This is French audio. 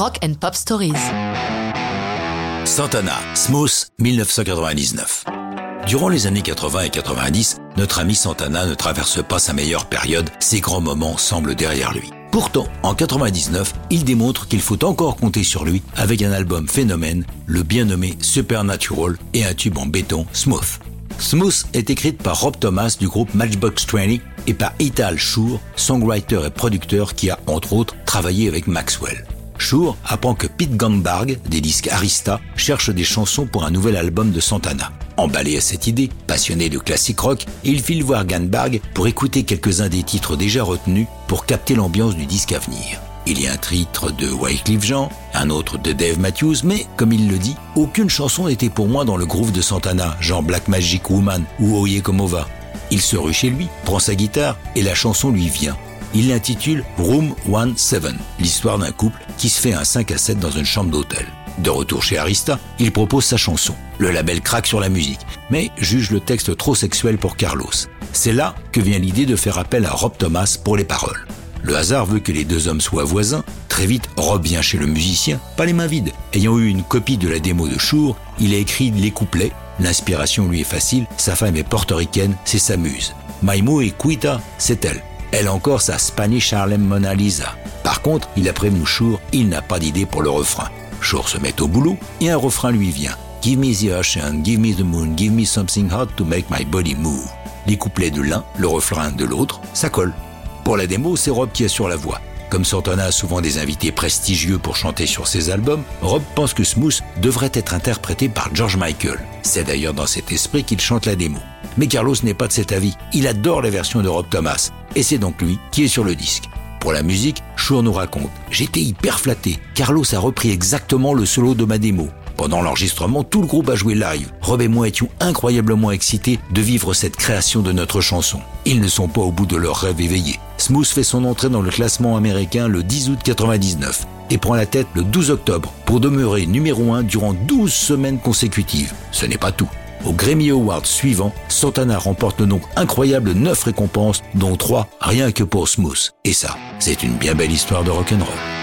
Rock and Pop Stories. Santana, Smooth, 1999. Durant les années 80 et 90, notre ami Santana ne traverse pas sa meilleure période, ses grands moments semblent derrière lui. Pourtant, en 99, il démontre qu'il faut encore compter sur lui avec un album phénomène, le bien nommé Supernatural et un tube en béton, Smooth. Smooth est écrite par Rob Thomas du groupe Matchbox 20 et par Ital Shur, songwriter et producteur qui a, entre autres, travaillé avec Maxwell. Shur apprend que Pete Gangbarg, des disques Arista, cherche des chansons pour un nouvel album de Santana. Emballé à cette idée, passionné de classique rock, il file voir Gangbarg pour écouter quelques-uns des titres déjà retenus pour capter l'ambiance du disque à venir. Il y a un titre de Wycliffe Jean, un autre de Dave Matthews, mais, comme il le dit, aucune chanson n'était pour moi dans le groove de Santana, genre Black Magic Woman ou Oye Como Va. Il se rue chez lui, prend sa guitare et la chanson lui vient. Il l'intitule Room 17, l'histoire d'un couple qui se fait un 5 à 7 dans une chambre d'hôtel. De retour chez Arista, il propose sa chanson. Le label craque sur la musique, mais juge le texte trop sexuel pour Carlos. C'est là que vient l'idée de faire appel à Rob Thomas pour les paroles. Le hasard veut que les deux hommes soient voisins. Très vite, Rob vient chez le musicien, pas les mains vides. Ayant eu une copie de la démo de Shur, il a écrit les couplets. L'inspiration lui est facile, sa femme est portoricaine, c'est sa muse. Maimo et Quita, c'est elle. Elle encore sa Spanish Harlem Mona Lisa. Par contre, il a prévenu Shur, il n'a pas d'idée pour le refrain. Shur se met au boulot et un refrain lui vient. Give me the ocean, give me the moon, give me something hot to make my body move. Les couplets de l'un, le refrain de l'autre, ça colle. Pour la démo, c'est Rob qui assure la voix. Comme Santana a souvent des invités prestigieux pour chanter sur ses albums, Rob pense que Smooth devrait être interprété par George Michael. C'est d'ailleurs dans cet esprit qu'il chante la démo. Mais Carlos n'est pas de cet avis. Il adore la version de Rob Thomas. Et c'est donc lui qui est sur le disque. Pour la musique, Shur nous raconte J'étais hyper flatté. Carlos a repris exactement le solo de ma démo. Pendant l'enregistrement, tout le groupe a joué live. Rob et moi étions incroyablement excités de vivre cette création de notre chanson. Ils ne sont pas au bout de leur rêve éveillé. Smooth fait son entrée dans le classement américain le 10 août 99 et prend la tête le 12 octobre pour demeurer numéro 1 durant 12 semaines consécutives. Ce n'est pas tout. Au Grammy Awards suivant, Santana remporte le nombre incroyable 9 récompenses, dont 3 rien que pour Smooth. Et ça, c'est une bien belle histoire de rock'n'roll.